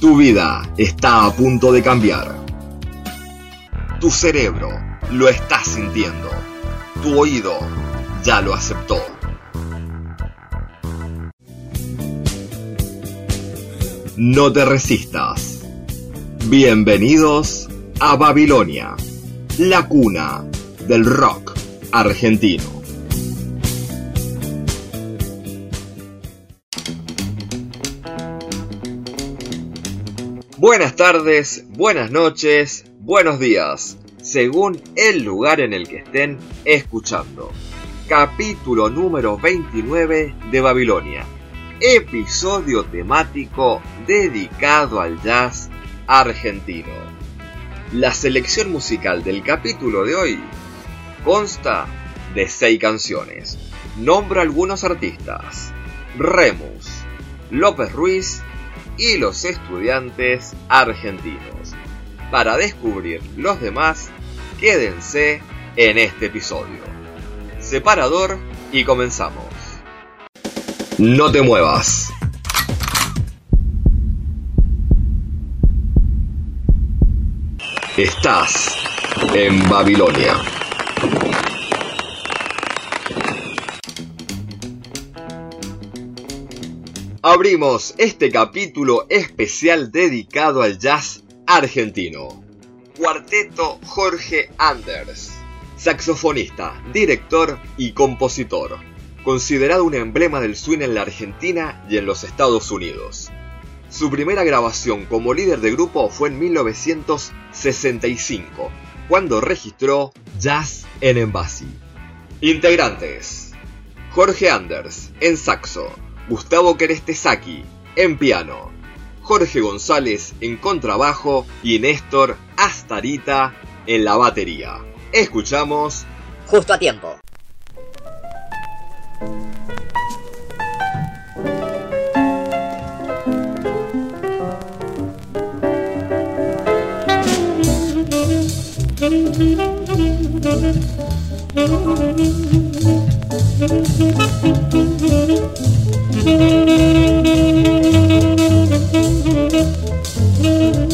Tu vida está a punto de cambiar. Tu cerebro lo está sintiendo. Tu oído ya lo aceptó. No te resistas. Bienvenidos a Babilonia, la cuna del rock argentino. Buenas tardes, buenas noches, buenos días, según el lugar en el que estén escuchando. Capítulo número 29 de Babilonia episodio temático dedicado al jazz argentino. La selección musical del capítulo de hoy consta de seis canciones. Nombro algunos artistas. Remus, López Ruiz y los estudiantes argentinos. Para descubrir los demás, quédense en este episodio. Separador y comenzamos. No te muevas. Estás en Babilonia. Abrimos este capítulo especial dedicado al jazz argentino. Cuarteto Jorge Anders, saxofonista, director y compositor considerado un emblema del swing en la Argentina y en los Estados Unidos. Su primera grabación como líder de grupo fue en 1965, cuando registró Jazz en Embassy. Integrantes: Jorge Anders en saxo, Gustavo Kerestesaki en piano, Jorge González en contrabajo y Néstor Astarita en la batería. Escuchamos Justo a tiempo. Thank you.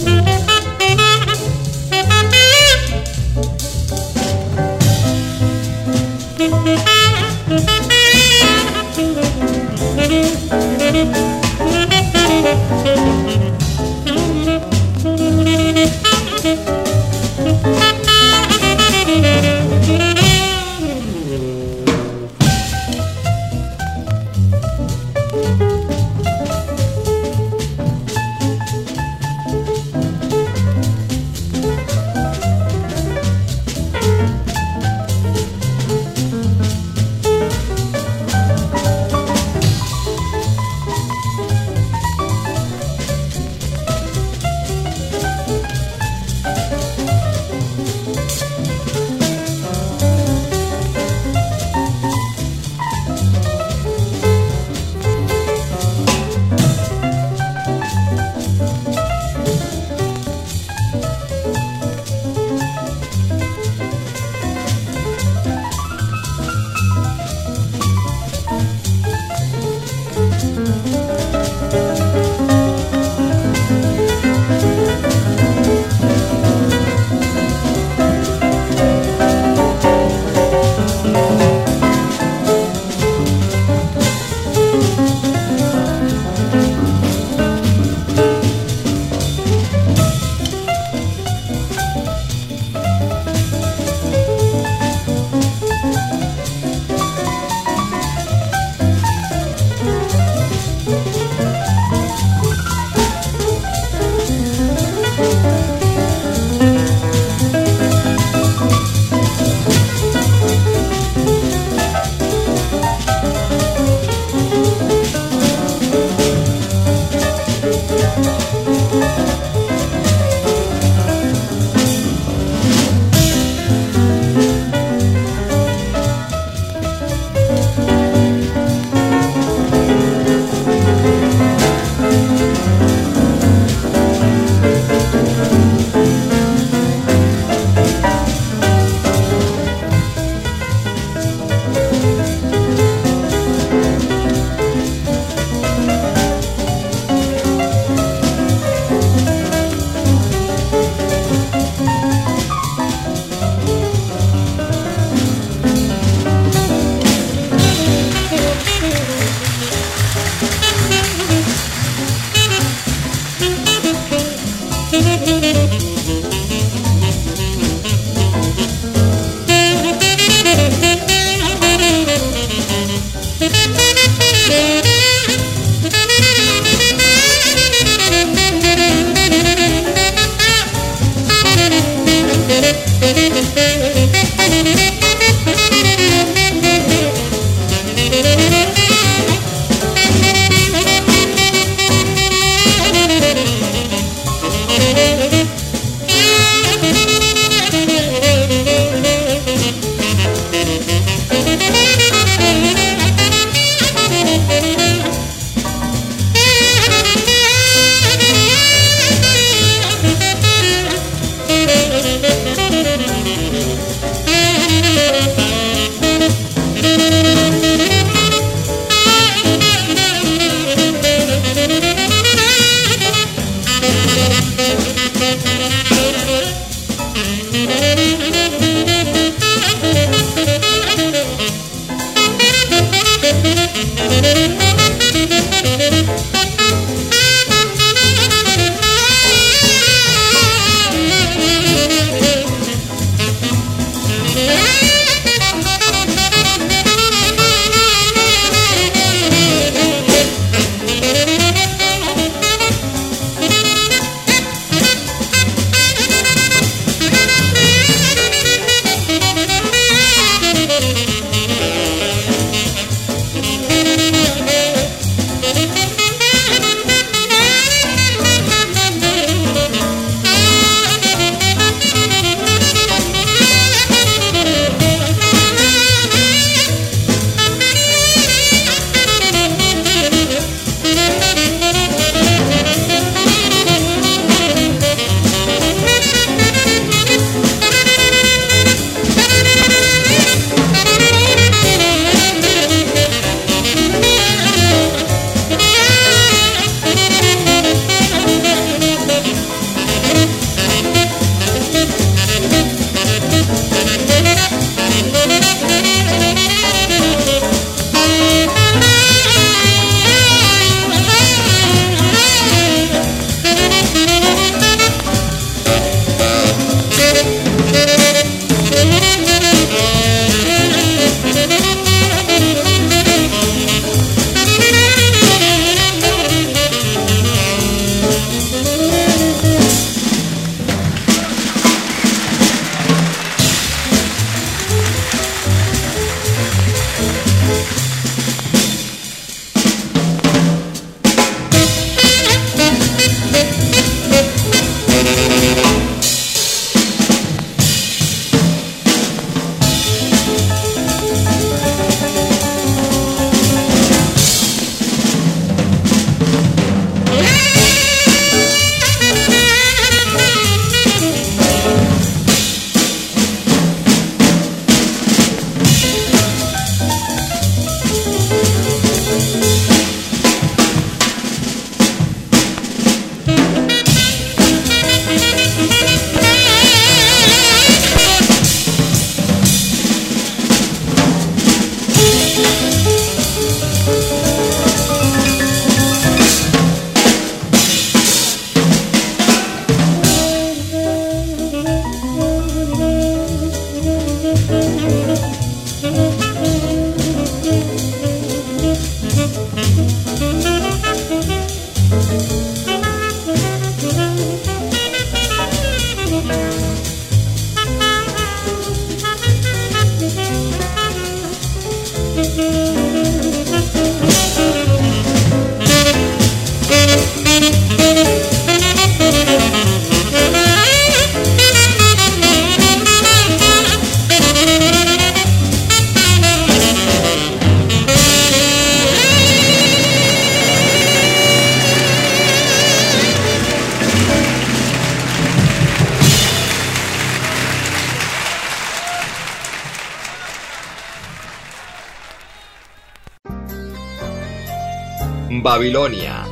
Babilonia.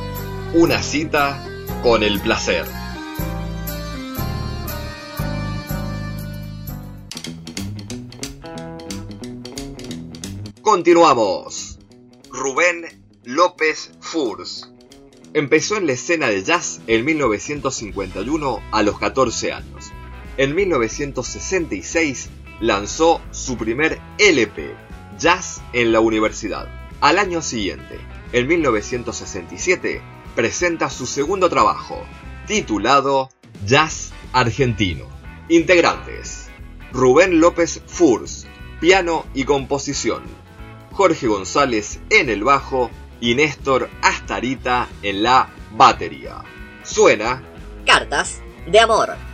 Una cita con el placer. Continuamos. Rubén López Furs. Empezó en la escena de jazz en 1951 a los 14 años. En 1966 lanzó su primer LP, Jazz en la Universidad Al año siguiente, en 1967, presenta su segundo trabajo, titulado Jazz Argentino. Integrantes: Rubén López Furs, piano y composición. Jorge González en el bajo y Néstor Astarita en la batería. Suena Cartas de amor.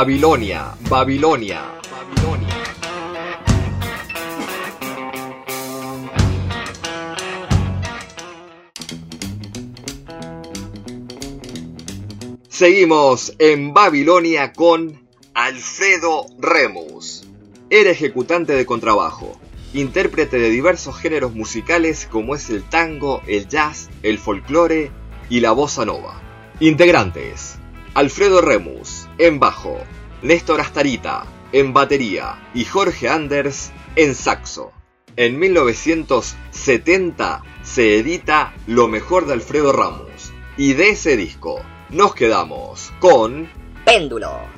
Babilonia, Babilonia, Babilonia. Seguimos en Babilonia con Alfredo Remus. Era ejecutante de contrabajo, intérprete de diversos géneros musicales como es el tango, el jazz, el folclore y la bossa nova. Integrantes: Alfredo Remus en bajo, Néstor Astarita en batería y Jorge Anders en saxo. En 1970 se edita Lo mejor de Alfredo Ramos y de ese disco nos quedamos con Péndulo.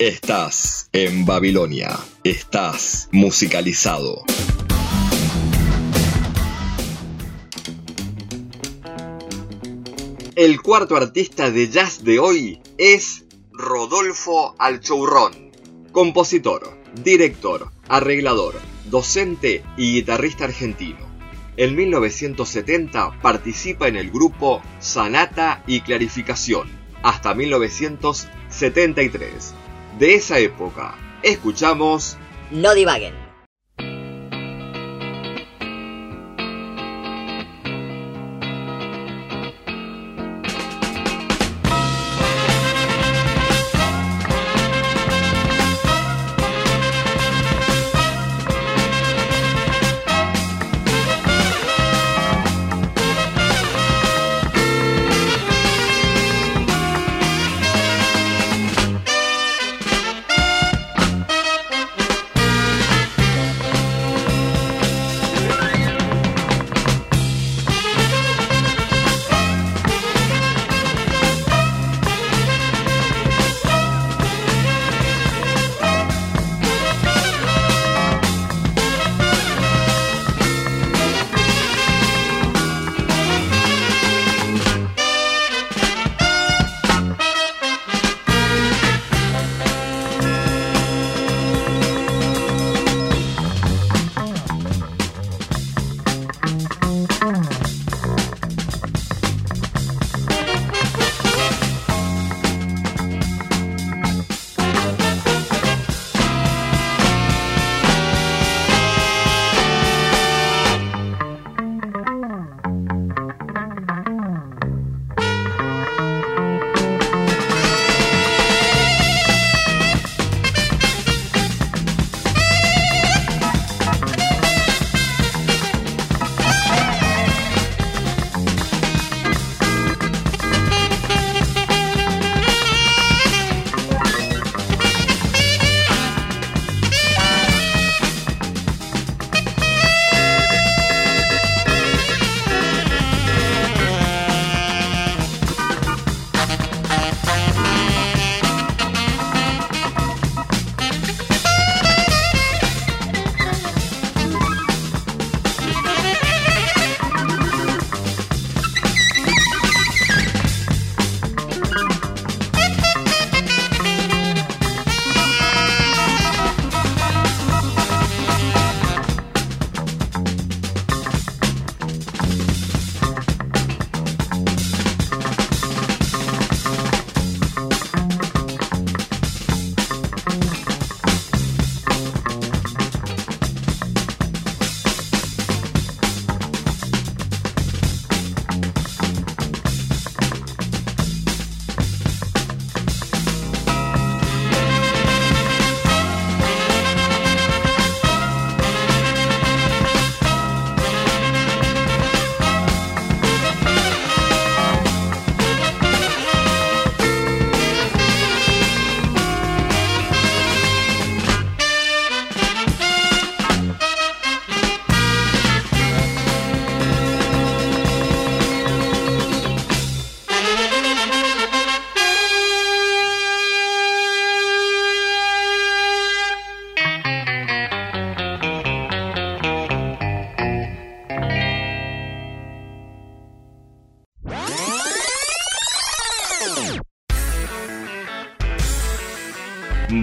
Estás en Babilonia. Estás musicalizado. El cuarto artista de jazz de hoy es Rodolfo Alchourrón, compositor, director, arreglador, docente y guitarrista argentino. En 1970 participa en el grupo Sanata y Clarificación, hasta 1973 de esa época. Escuchamos No divaguen.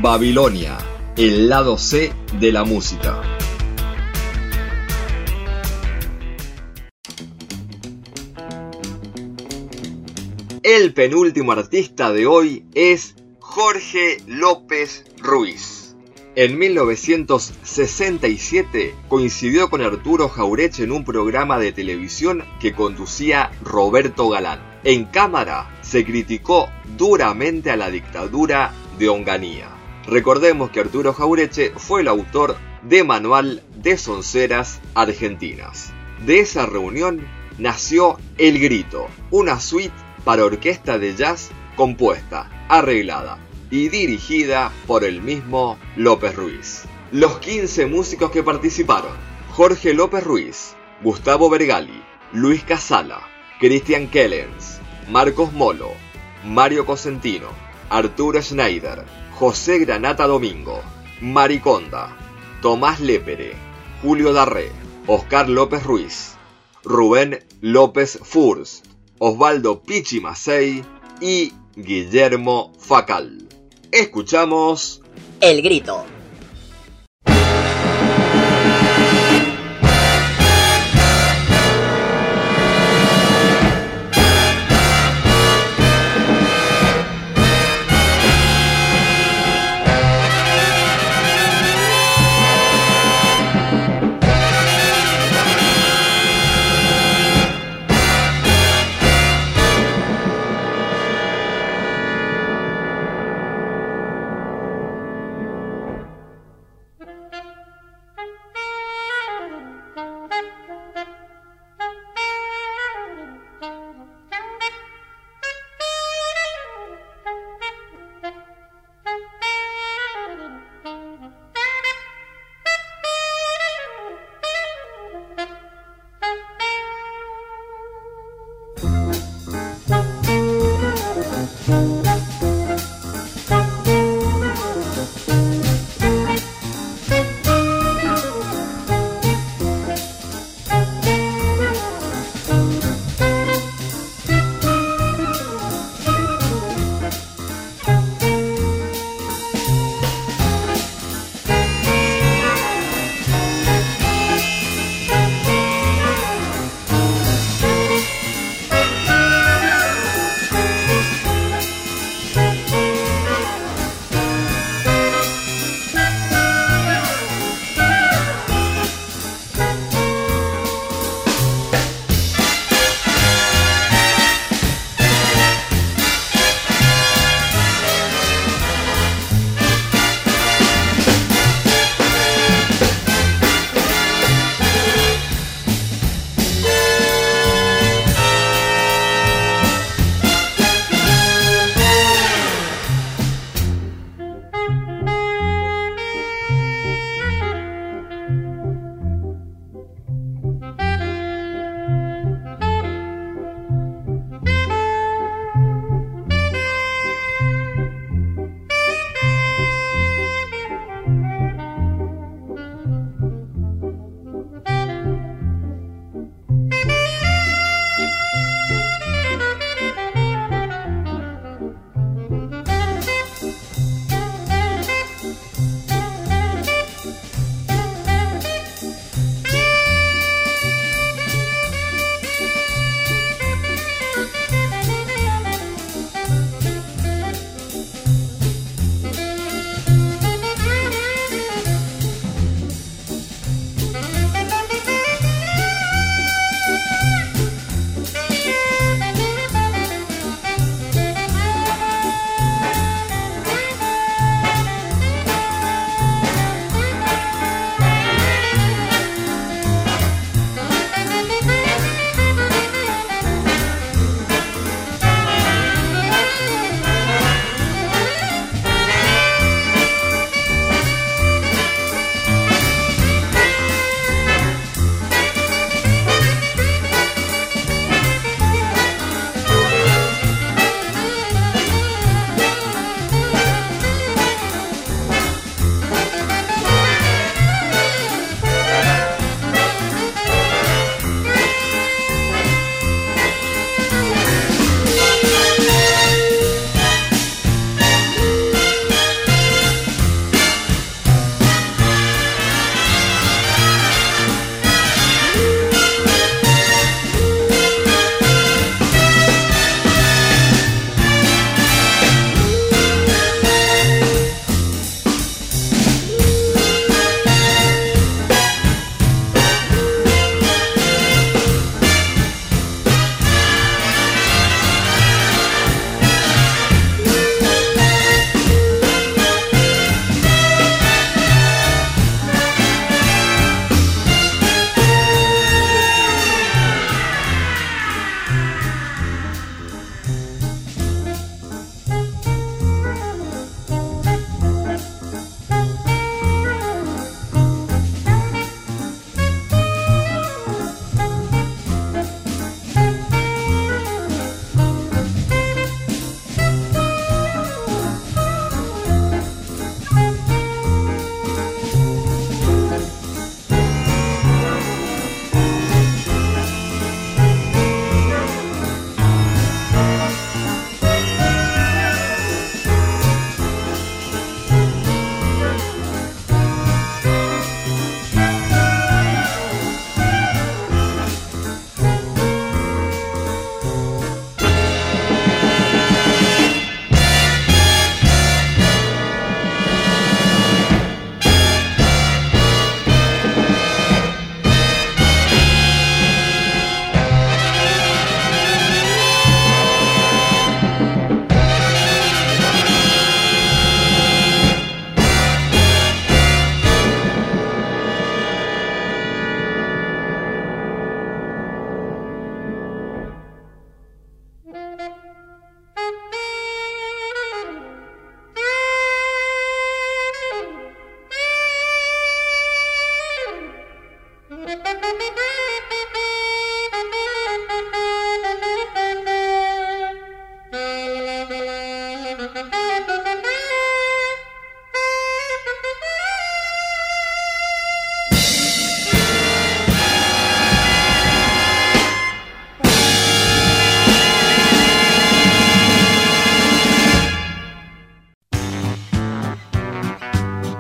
Babilonia, el lado C de la música. El penúltimo artista de hoy es Jorge López Ruiz. En 1967 coincidió con Arturo Jaureche en un programa de televisión que conducía Roberto Galán. En cámara se criticó duramente a la dictadura de Onganía. Recordemos que Arturo Jaureche fue el autor de Manual de Sonceras Argentinas. De esa reunión nació El Grito, una suite para orquesta de jazz compuesta, arreglada y dirigida por el mismo López Ruiz. Los 15 músicos que participaron, Jorge López Ruiz, Gustavo Bergali, Luis Casala, Christian Kellens, Marcos Molo, Mario Cosentino, Arturo Schneider, José Granata Domingo, Mariconda, Tomás Lepere, Julio Darré, Oscar López Ruiz, Rubén López Furs, Osvaldo Pichi Macei y Guillermo Facal. Escuchamos El Grito.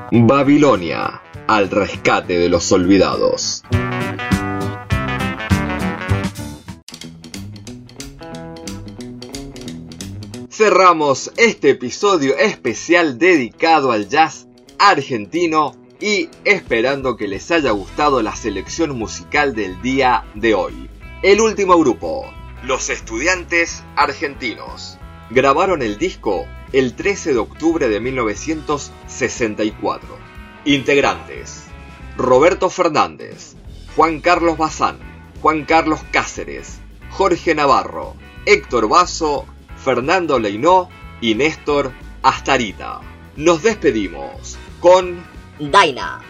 Babilonia, al rescate de los olvidados. Cerramos este episodio especial dedicado al jazz argentino y esperando que les haya gustado la selección musical del día de hoy. El último grupo, los estudiantes argentinos, grabaron el disco el 13 de octubre de 1964. Integrantes, Roberto Fernández, Juan Carlos Bazán, Juan Carlos Cáceres, Jorge Navarro, Héctor Basso, Fernando Leinó y Néstor Astarita. Nos despedimos con Daina.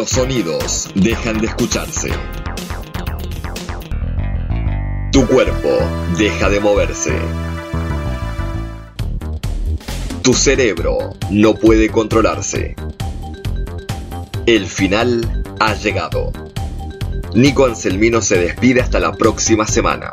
Los sonidos dejan de escucharse. Tu cuerpo deja de moverse. Tu cerebro no puede controlarse. El final ha llegado. Nico Anselmino se despide hasta la próxima semana.